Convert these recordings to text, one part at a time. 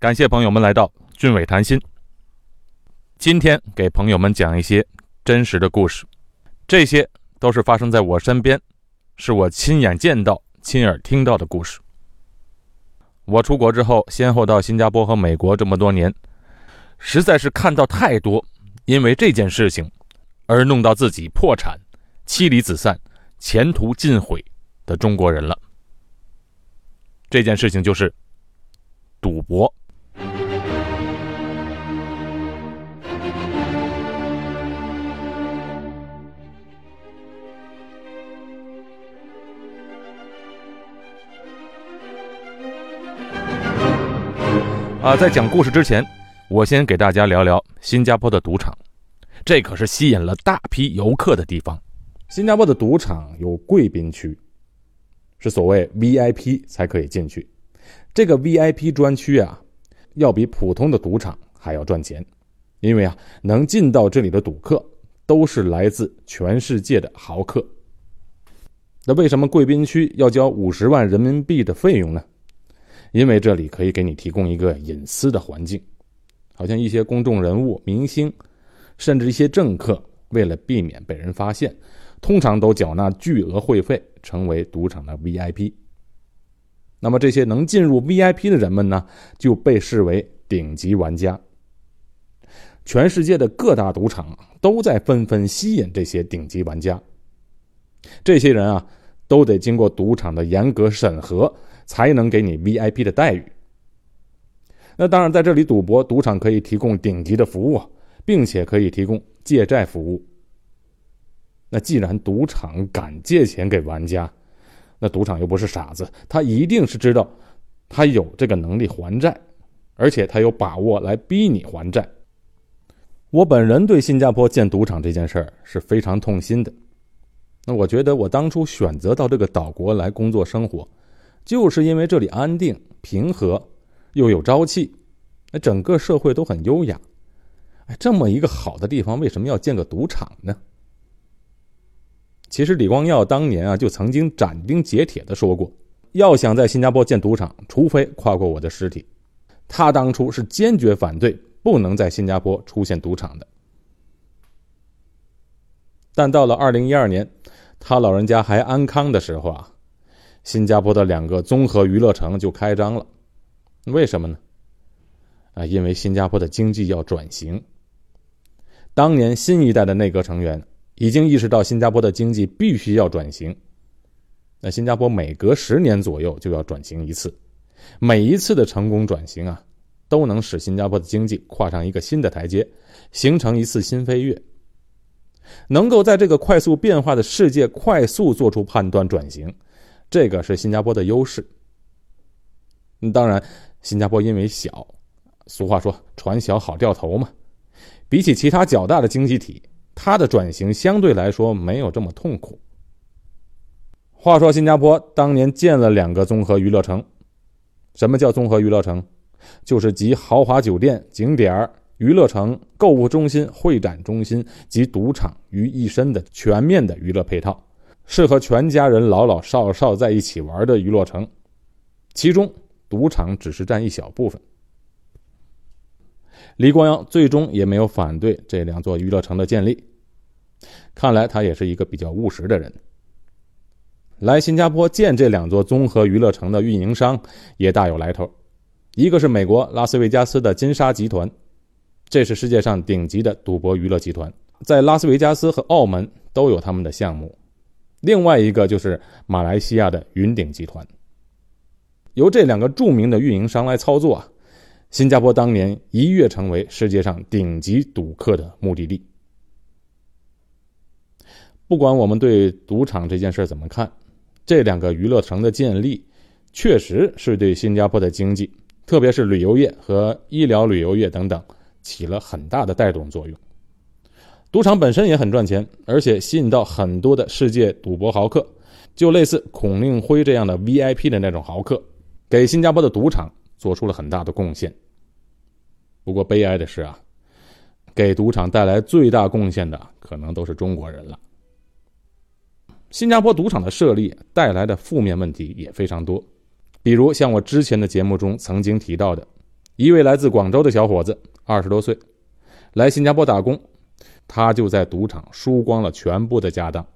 感谢朋友们来到俊伟谈心。今天给朋友们讲一些真实的故事，这些都是发生在我身边，是我亲眼见到、亲耳听到的故事。我出国之后，先后到新加坡和美国这么多年，实在是看到太多因为这件事情而弄到自己破产、妻离子散、前途尽毁的中国人了。这件事情就是赌博。啊，在讲故事之前，我先给大家聊聊新加坡的赌场，这可是吸引了大批游客的地方。新加坡的赌场有贵宾区，是所谓 VIP 才可以进去。这个 VIP 专区啊，要比普通的赌场还要赚钱，因为啊，能进到这里的赌客都是来自全世界的豪客。那为什么贵宾区要交五十万人民币的费用呢？因为这里可以给你提供一个隐私的环境，好像一些公众人物、明星，甚至一些政客，为了避免被人发现，通常都缴纳巨额会费，成为赌场的 VIP。那么这些能进入 VIP 的人们呢，就被视为顶级玩家。全世界的各大赌场都在纷纷吸引这些顶级玩家。这些人啊，都得经过赌场的严格审核。才能给你 VIP 的待遇。那当然，在这里赌博，赌场可以提供顶级的服务，并且可以提供借债服务。那既然赌场敢借钱给玩家，那赌场又不是傻子，他一定是知道他有这个能力还债，而且他有把握来逼你还债。我本人对新加坡建赌场这件事儿是非常痛心的。那我觉得，我当初选择到这个岛国来工作生活。就是因为这里安定平和，又有朝气，那整个社会都很优雅。哎，这么一个好的地方，为什么要建个赌场呢？其实李光耀当年啊，就曾经斩钉截铁的说过，要想在新加坡建赌场，除非跨过我的尸体。他当初是坚决反对，不能在新加坡出现赌场的。但到了二零一二年，他老人家还安康的时候啊。新加坡的两个综合娱乐城就开张了，为什么呢？啊，因为新加坡的经济要转型。当年新一代的内阁成员已经意识到新加坡的经济必须要转型。那新加坡每隔十年左右就要转型一次，每一次的成功转型啊，都能使新加坡的经济跨上一个新的台阶，形成一次新飞跃。能够在这个快速变化的世界快速做出判断转型。这个是新加坡的优势。当然，新加坡因为小，俗话说“船小好掉头”嘛。比起其他较大的经济体，它的转型相对来说没有这么痛苦。话说，新加坡当年建了两个综合娱乐城。什么叫综合娱乐城？就是集豪华酒店、景点、娱乐城、购物中心、会展中心及赌场于一身的全面的娱乐配套。适合全家人老老少少在一起玩的娱乐城，其中赌场只是占一小部分。李光耀最终也没有反对这两座娱乐城的建立，看来他也是一个比较务实的人。来新加坡建这两座综合娱乐城的运营商也大有来头，一个是美国拉斯维加斯的金沙集团，这是世界上顶级的赌博娱乐集团，在拉斯维加斯和澳门都有他们的项目。另外一个就是马来西亚的云顶集团，由这两个著名的运营商来操作啊。新加坡当年一跃成为世界上顶级赌客的目的地。不管我们对赌场这件事怎么看，这两个娱乐城的建立，确实是对新加坡的经济，特别是旅游业和医疗旅游业等等，起了很大的带动作用。赌场本身也很赚钱，而且吸引到很多的世界赌博豪客，就类似孔令辉这样的 VIP 的那种豪客，给新加坡的赌场做出了很大的贡献。不过悲哀的是啊，给赌场带来最大贡献的可能都是中国人了。新加坡赌场的设立带来的负面问题也非常多，比如像我之前的节目中曾经提到的，一位来自广州的小伙子，二十多岁，来新加坡打工，他就在赌场输光了全部的家当，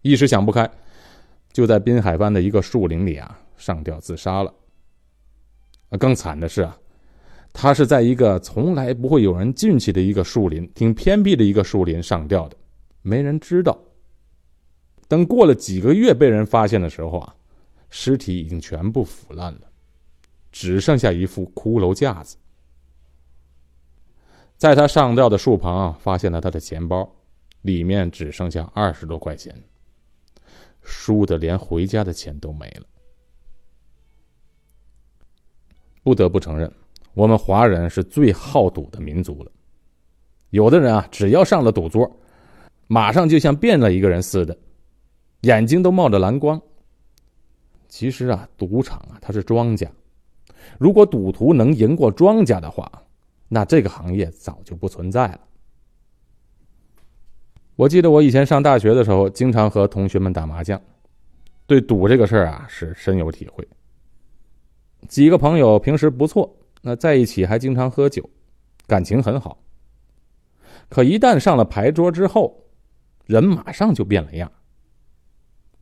一时想不开，就在滨海湾的一个树林里啊上吊自杀了。更惨的是啊，他是在一个从来不会有人进去的一个树林，挺偏僻的一个树林上吊的，没人知道。等过了几个月被人发现的时候啊，尸体已经全部腐烂了。只剩下一副骷髅架子，在他上吊的树旁发现了他的钱包，里面只剩下二十多块钱，输的连回家的钱都没了。不得不承认，我们华人是最好赌的民族了。有的人啊，只要上了赌桌，马上就像变了一个人似的，眼睛都冒着蓝光。其实啊，赌场啊，它是庄家。如果赌徒能赢过庄家的话，那这个行业早就不存在了。我记得我以前上大学的时候，经常和同学们打麻将，对赌这个事儿啊是深有体会。几个朋友平时不错，那在一起还经常喝酒，感情很好。可一旦上了牌桌之后，人马上就变了样。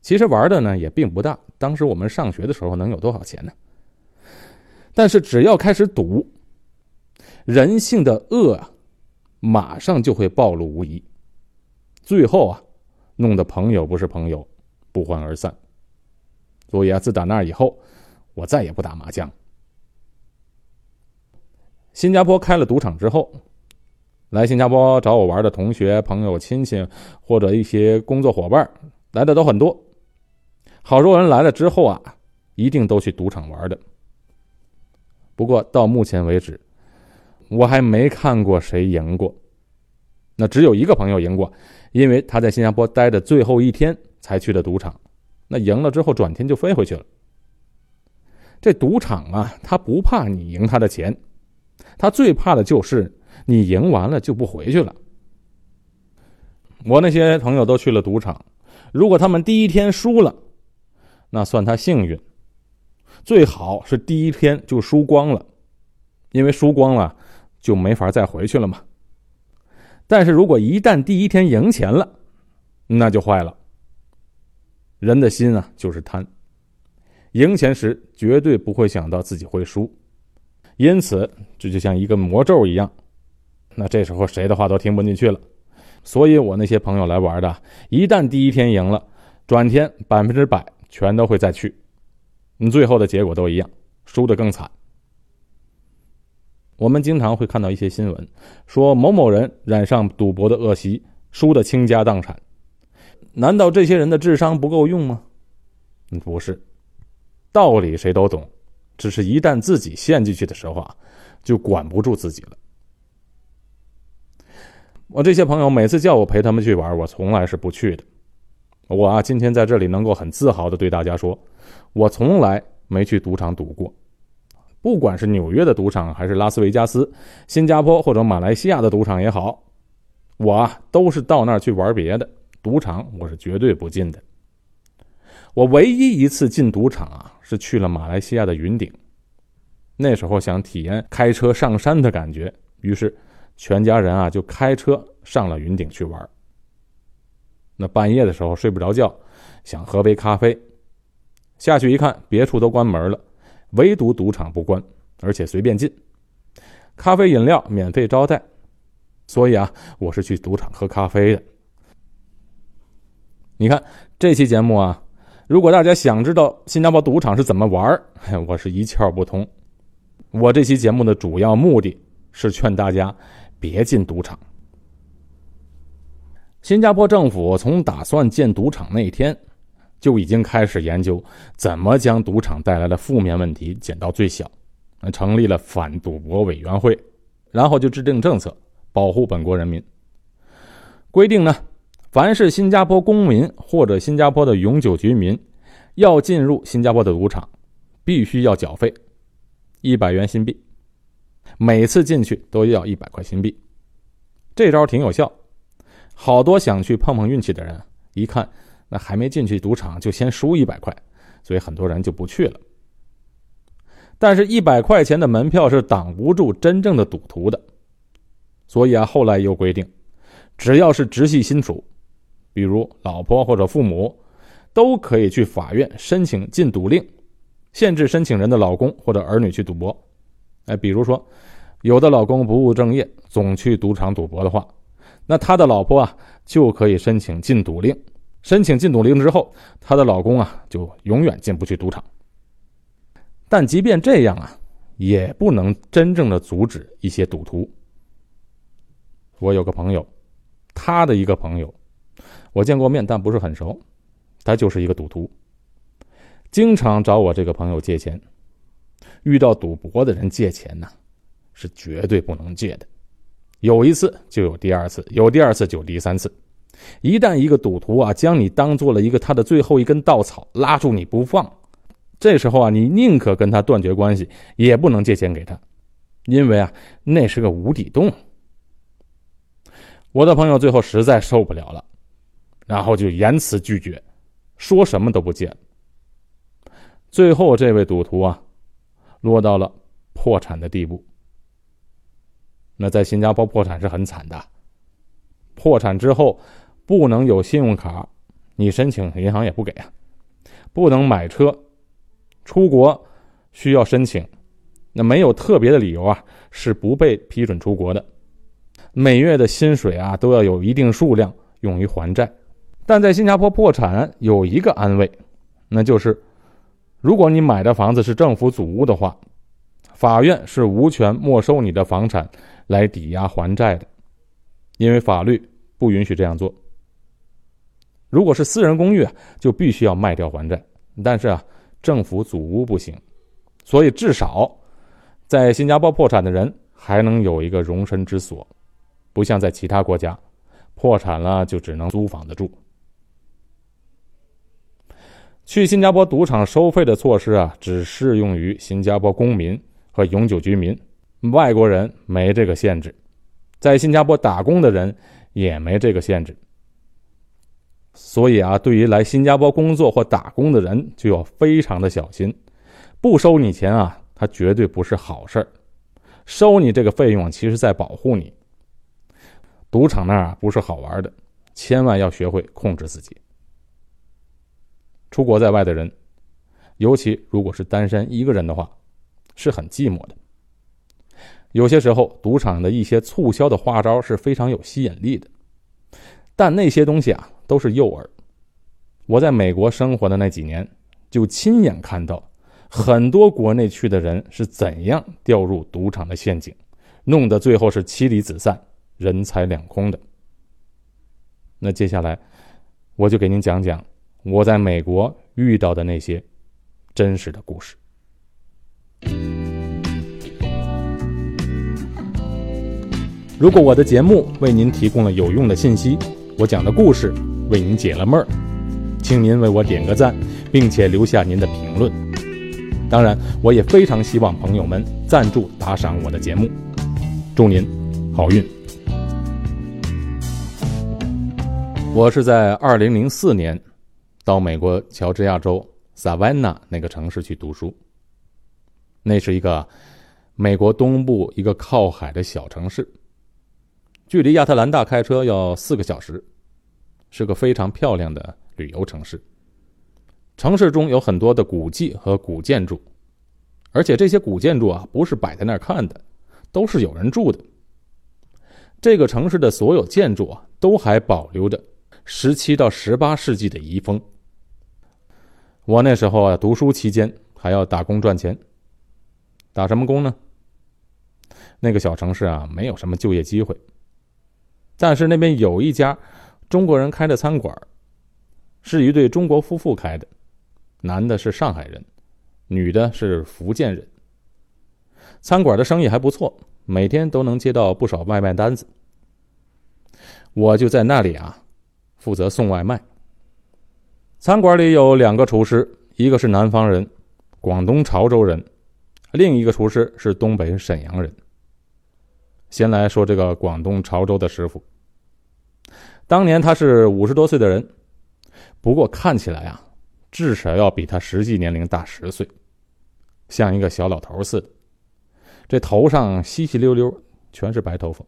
其实玩的呢也并不大，当时我们上学的时候能有多少钱呢？但是只要开始赌，人性的恶啊，马上就会暴露无遗。最后啊，弄得朋友不是朋友，不欢而散。所以啊，自打那以后，我再也不打麻将。新加坡开了赌场之后，来新加坡找我玩的同学、朋友、亲戚或者一些工作伙伴来的都很多。好多人来了之后啊，一定都去赌场玩的。不过到目前为止，我还没看过谁赢过。那只有一个朋友赢过，因为他在新加坡待的最后一天才去的赌场。那赢了之后，转天就飞回去了。这赌场啊，他不怕你赢他的钱，他最怕的就是你赢完了就不回去了。我那些朋友都去了赌场，如果他们第一天输了，那算他幸运。最好是第一天就输光了，因为输光了就没法再回去了嘛。但是如果一旦第一天赢钱了，那就坏了。人的心啊就是贪，赢钱时绝对不会想到自己会输，因此这就像一个魔咒一样。那这时候谁的话都听不进去了。所以我那些朋友来玩的，一旦第一天赢了，转天百分之百全都会再去。你最后的结果都一样，输得更惨。我们经常会看到一些新闻，说某某人染上赌博的恶习，输得倾家荡产。难道这些人的智商不够用吗？不是，道理谁都懂，只是一旦自己陷进去的时候啊，就管不住自己了。我这些朋友每次叫我陪他们去玩，我从来是不去的。我啊，今天在这里能够很自豪的对大家说。我从来没去赌场赌过，不管是纽约的赌场，还是拉斯维加斯、新加坡或者马来西亚的赌场也好，我啊都是到那儿去玩别的赌场，我是绝对不进的。我唯一一次进赌场啊，是去了马来西亚的云顶，那时候想体验开车上山的感觉，于是全家人啊就开车上了云顶去玩。那半夜的时候睡不着觉，想喝杯咖啡。下去一看，别处都关门了，唯独赌场不关，而且随便进，咖啡饮料免费招待。所以啊，我是去赌场喝咖啡的。你看这期节目啊，如果大家想知道新加坡赌场是怎么玩儿，我是一窍不通。我这期节目的主要目的是劝大家别进赌场。新加坡政府从打算建赌场那一天。就已经开始研究怎么将赌场带来的负面问题减到最小，成立了反赌博委员会，然后就制定政策保护本国人民。规定呢，凡是新加坡公民或者新加坡的永久居民要进入新加坡的赌场，必须要缴费一百元新币，每次进去都要一百块新币。这招挺有效，好多想去碰碰运气的人一看。那还没进去赌场就先输一百块，所以很多人就不去了。但是，一百块钱的门票是挡不住真正的赌徒的。所以啊，后来又规定，只要是直系亲属，比如老婆或者父母，都可以去法院申请禁赌令，限制申请人的老公或者儿女去赌博。哎，比如说，有的老公不务正业，总去赌场赌博的话，那他的老婆啊就可以申请禁赌令。申请禁赌令之后，她的老公啊就永远进不去赌场。但即便这样啊，也不能真正的阻止一些赌徒。我有个朋友，他的一个朋友，我见过面，但不是很熟，他就是一个赌徒，经常找我这个朋友借钱。遇到赌博的人借钱呢，是绝对不能借的。有一次就有第二次，有第二次就有第三次。一旦一个赌徒啊将你当做了一个他的最后一根稻草，拉住你不放，这时候啊你宁可跟他断绝关系，也不能借钱给他，因为啊那是个无底洞。我的朋友最后实在受不了了，然后就严词拒绝，说什么都不借。最后这位赌徒啊落到了破产的地步。那在新加坡破产是很惨的，破产之后。不能有信用卡，你申请银行也不给啊。不能买车，出国需要申请，那没有特别的理由啊，是不被批准出国的。每月的薪水啊都要有一定数量用于还债。但在新加坡破产有一个安慰，那就是如果你买的房子是政府祖屋的话，法院是无权没收你的房产来抵押还债的，因为法律不允许这样做。如果是私人公寓，就必须要卖掉还债。但是啊，政府祖屋不行，所以至少在新加坡破产的人还能有一个容身之所，不像在其他国家，破产了就只能租房子住。去新加坡赌场收费的措施啊，只适用于新加坡公民和永久居民，外国人没这个限制。在新加坡打工的人也没这个限制。所以啊，对于来新加坡工作或打工的人，就要非常的小心。不收你钱啊，他绝对不是好事儿。收你这个费用，其实在保护你。赌场那儿啊，不是好玩的，千万要学会控制自己。出国在外的人，尤其如果是单身一个人的话，是很寂寞的。有些时候，赌场的一些促销的花招是非常有吸引力的，但那些东西啊。都是诱饵。我在美国生活的那几年，就亲眼看到很多国内去的人是怎样掉入赌场的陷阱，弄得最后是妻离子散、人财两空的。那接下来，我就给您讲讲我在美国遇到的那些真实的故事。如果我的节目为您提供了有用的信息，我讲的故事。为您解了闷儿，请您为我点个赞，并且留下您的评论。当然，我也非常希望朋友们赞助打赏我的节目。祝您好运！我是在二零零四年到美国乔治亚州萨万纳那个城市去读书。那是一个美国东部一个靠海的小城市，距离亚特兰大开车要四个小时。是个非常漂亮的旅游城市。城市中有很多的古迹和古建筑，而且这些古建筑啊，不是摆在那儿看的，都是有人住的。这个城市的所有建筑啊，都还保留着十七到十八世纪的遗风。我那时候啊，读书期间还要打工赚钱。打什么工呢？那个小城市啊，没有什么就业机会，但是那边有一家。中国人开的餐馆，是一对中国夫妇开的，男的是上海人，女的是福建人。餐馆的生意还不错，每天都能接到不少外卖单子。我就在那里啊，负责送外卖。餐馆里有两个厨师，一个是南方人，广东潮州人，另一个厨师是东北沈阳人。先来说这个广东潮州的师傅。当年他是五十多岁的人，不过看起来啊，至少要比他实际年龄大十岁。像一个小老头似的，这头上稀稀溜溜全是白头发。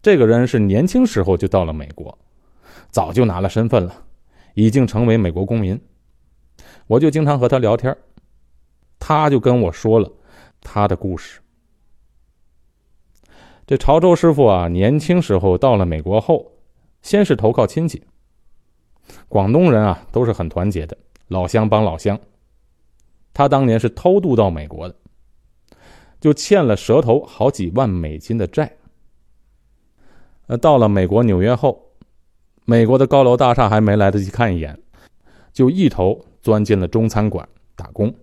这个人是年轻时候就到了美国，早就拿了身份了，已经成为美国公民。我就经常和他聊天，他就跟我说了他的故事。这潮州师傅啊，年轻时候到了美国后，先是投靠亲戚。广东人啊，都是很团结的，老乡帮老乡。他当年是偷渡到美国的，就欠了蛇头好几万美金的债。呃，到了美国纽约后，美国的高楼大厦还没来得及看一眼，就一头钻进了中餐馆打工。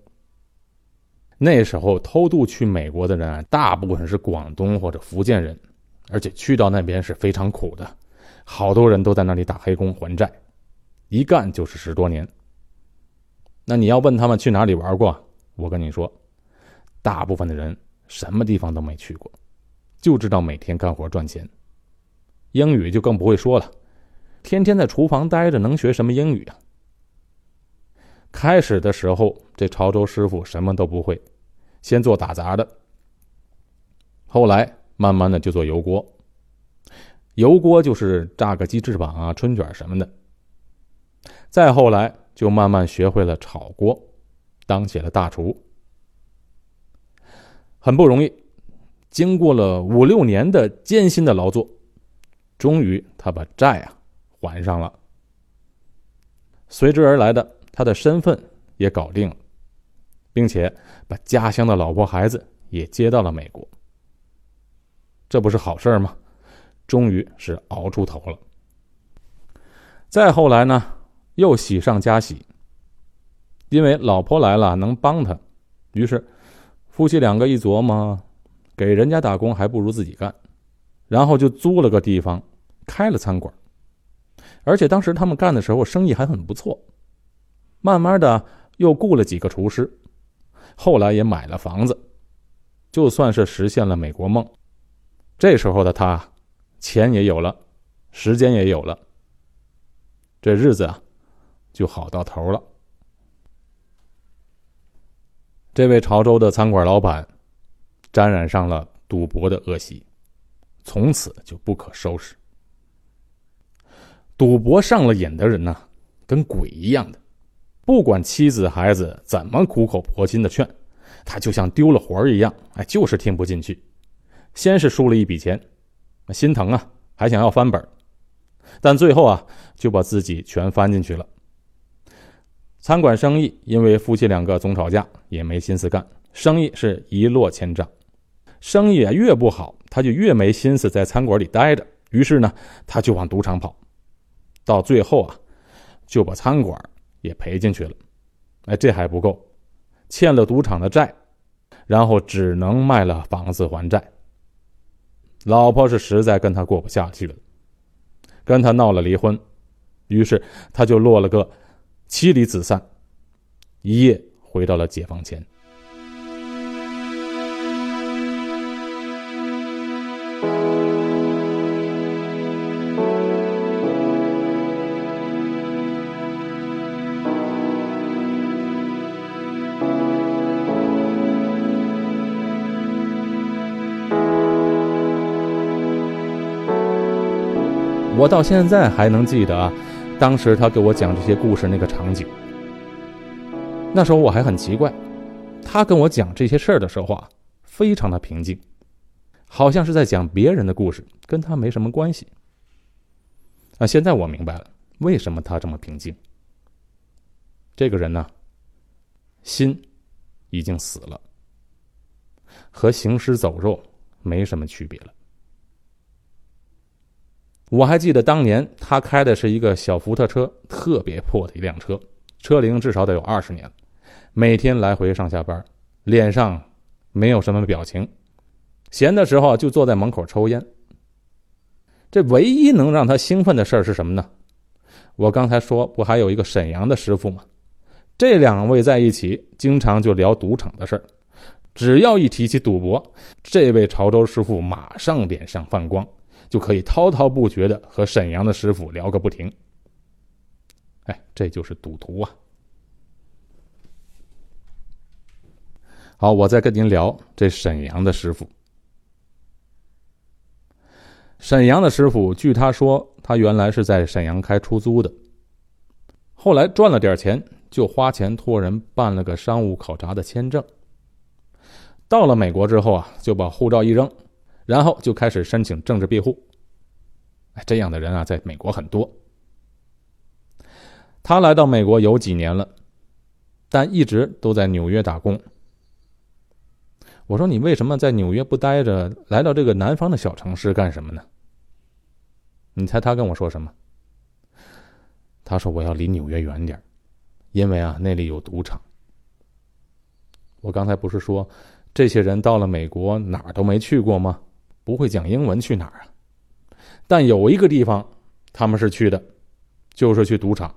那时候偷渡去美国的人啊，大部分是广东或者福建人，而且去到那边是非常苦的，好多人都在那里打黑工还债，一干就是十多年。那你要问他们去哪里玩过，我跟你说，大部分的人什么地方都没去过，就知道每天干活赚钱。英语就更不会说了，天天在厨房待着，能学什么英语啊？开始的时候，这潮州师傅什么都不会，先做打杂的，后来慢慢的就做油锅。油锅就是炸个鸡翅膀啊、春卷什么的。再后来就慢慢学会了炒锅，当起了大厨，很不容易。经过了五六年的艰辛的劳作。终于，他把债啊还上了。随之而来的，他的身份也搞定了，并且把家乡的老婆孩子也接到了美国。这不是好事吗？终于是熬出头了。再后来呢，又喜上加喜，因为老婆来了能帮他，于是夫妻两个一琢磨，给人家打工还不如自己干。然后就租了个地方，开了餐馆。而且当时他们干的时候生意还很不错，慢慢的又雇了几个厨师，后来也买了房子，就算是实现了美国梦。这时候的他，钱也有了，时间也有了，这日子啊，就好到头了。这位潮州的餐馆老板，沾染上了赌博的恶习。从此就不可收拾。赌博上了瘾的人呢，跟鬼一样的，不管妻子孩子怎么苦口婆心的劝，他就像丢了魂儿一样，哎，就是听不进去。先是输了一笔钱，心疼啊，还想要翻本，但最后啊，就把自己全翻进去了。餐馆生意因为夫妻两个总吵架，也没心思干，生意是一落千丈。生意啊越不好，他就越没心思在餐馆里待着。于是呢，他就往赌场跑，到最后啊，就把餐馆也赔进去了。哎，这还不够，欠了赌场的债，然后只能卖了房子还债。老婆是实在跟他过不下去了，跟他闹了离婚，于是他就落了个妻离子散，一夜回到了解放前。我到现在还能记得，当时他给我讲这些故事那个场景。那时候我还很奇怪，他跟我讲这些事儿的时候啊，非常的平静，好像是在讲别人的故事，跟他没什么关系。啊，现在我明白了，为什么他这么平静。这个人呢，心已经死了，和行尸走肉没什么区别了。我还记得当年他开的是一个小福特车，特别破的一辆车，车龄至少得有二十年每天来回上下班，脸上没有什么表情，闲的时候就坐在门口抽烟。这唯一能让他兴奋的事儿是什么呢？我刚才说不还有一个沈阳的师傅吗？这两位在一起，经常就聊赌场的事儿，只要一提起赌博，这位潮州师傅马上脸上泛光。就可以滔滔不绝的和沈阳的师傅聊个不停。哎，这就是赌徒啊！好，我再跟您聊这沈阳的师傅。沈阳的师傅，据他说，他原来是在沈阳开出租的，后来赚了点钱，就花钱托人办了个商务考察的签证。到了美国之后啊，就把护照一扔，然后就开始申请政治庇护。哎，这样的人啊，在美国很多。他来到美国有几年了，但一直都在纽约打工。我说你为什么在纽约不待着，来到这个南方的小城市干什么呢？你猜他跟我说什么？他说我要离纽约远点因为啊那里有赌场。我刚才不是说，这些人到了美国哪儿都没去过吗？不会讲英文去哪儿啊？但有一个地方他们是去的，就是去赌场。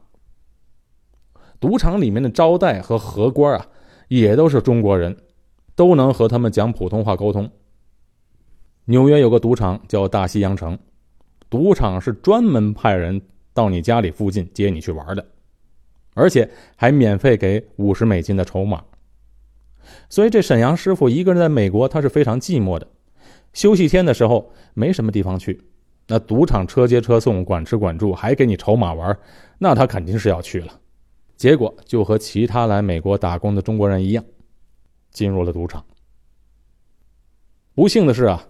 赌场里面的招待和荷官啊，也都是中国人。都能和他们讲普通话沟通。纽约有个赌场叫大西洋城，赌场是专门派人到你家里附近接你去玩的，而且还免费给五十美金的筹码。所以这沈阳师傅一个人在美国他是非常寂寞的，休息天的时候没什么地方去，那赌场车接车送，管吃管住，还给你筹码玩，那他肯定是要去了。结果就和其他来美国打工的中国人一样。进入了赌场。不幸的是啊，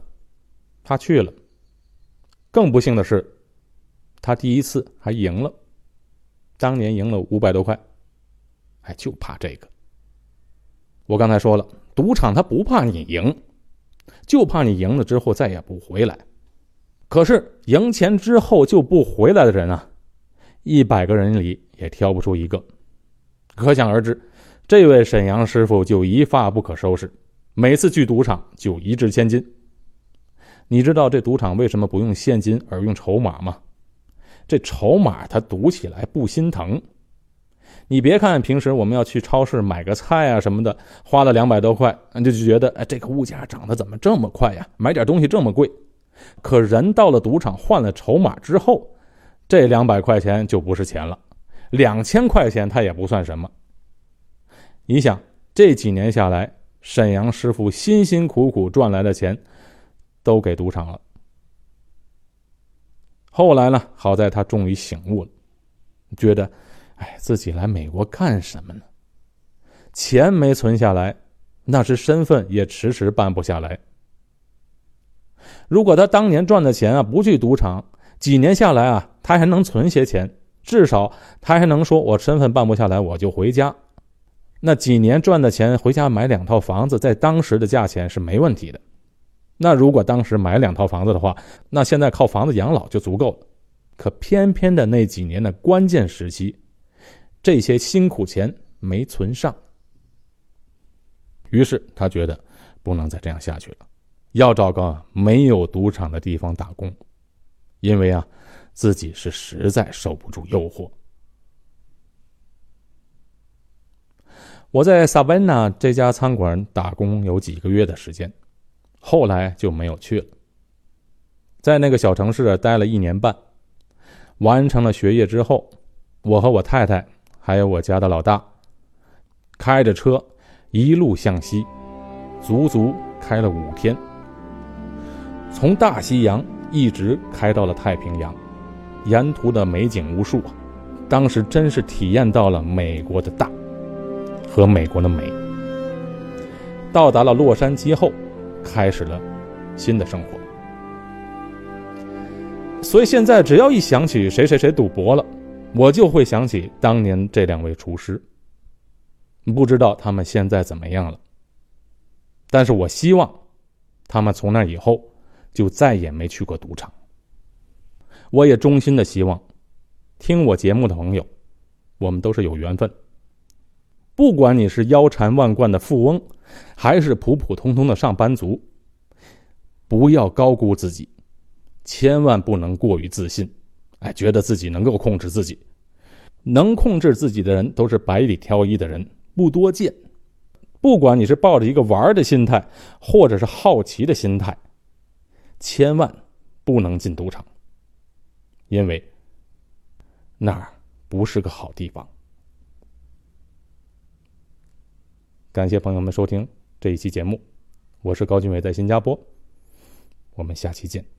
他去了。更不幸的是，他第一次还赢了，当年赢了五百多块。哎，就怕这个。我刚才说了，赌场他不怕你赢，就怕你赢了之后再也不回来。可是赢钱之后就不回来的人啊，一百个人里也挑不出一个，可想而知。这位沈阳师傅就一发不可收拾，每次去赌场就一掷千金。你知道这赌场为什么不用现金而用筹码吗？这筹码他赌起来不心疼。你别看平时我们要去超市买个菜啊什么的，花了两百多块，就就觉得哎，这个物价涨得怎么这么快呀？买点东西这么贵。可人到了赌场换了筹码之后，这两百块钱就不是钱了，两千块钱他也不算什么。你想这几年下来，沈阳师傅辛辛苦苦赚来的钱，都给赌场了。后来呢，好在他终于醒悟了，觉得，哎，自己来美国干什么呢？钱没存下来，那是身份也迟迟办不下来。如果他当年赚的钱啊，不去赌场，几年下来啊，他还能存些钱，至少他还能说，我身份办不下来，我就回家。那几年赚的钱回家买两套房子，在当时的价钱是没问题的。那如果当时买两套房子的话，那现在靠房子养老就足够了。可偏偏的那几年的关键时期，这些辛苦钱没存上。于是他觉得不能再这样下去了，要找个没有赌场的地方打工，因为啊，自己是实在受不住诱惑。我在萨温纳这家餐馆打工有几个月的时间，后来就没有去了。在那个小城市待了一年半，完成了学业之后，我和我太太还有我家的老大，开着车一路向西，足足开了五天，从大西洋一直开到了太平洋，沿途的美景无数啊！当时真是体验到了美国的大。和美国的美。到达了洛杉矶后，开始了新的生活。所以现在只要一想起谁谁谁赌博了，我就会想起当年这两位厨师。不知道他们现在怎么样了，但是我希望他们从那以后就再也没去过赌场。我也衷心的希望，听我节目的朋友，我们都是有缘分。不管你是腰缠万贯的富翁，还是普普通通的上班族，不要高估自己，千万不能过于自信。哎，觉得自己能够控制自己，能控制自己的人都是百里挑一的人，不多见。不管你是抱着一个玩的心态，或者是好奇的心态，千万不能进赌场，因为那儿不是个好地方。感谢朋友们收听，这一期节目。我是高俊伟，在新加坡。我们下期见。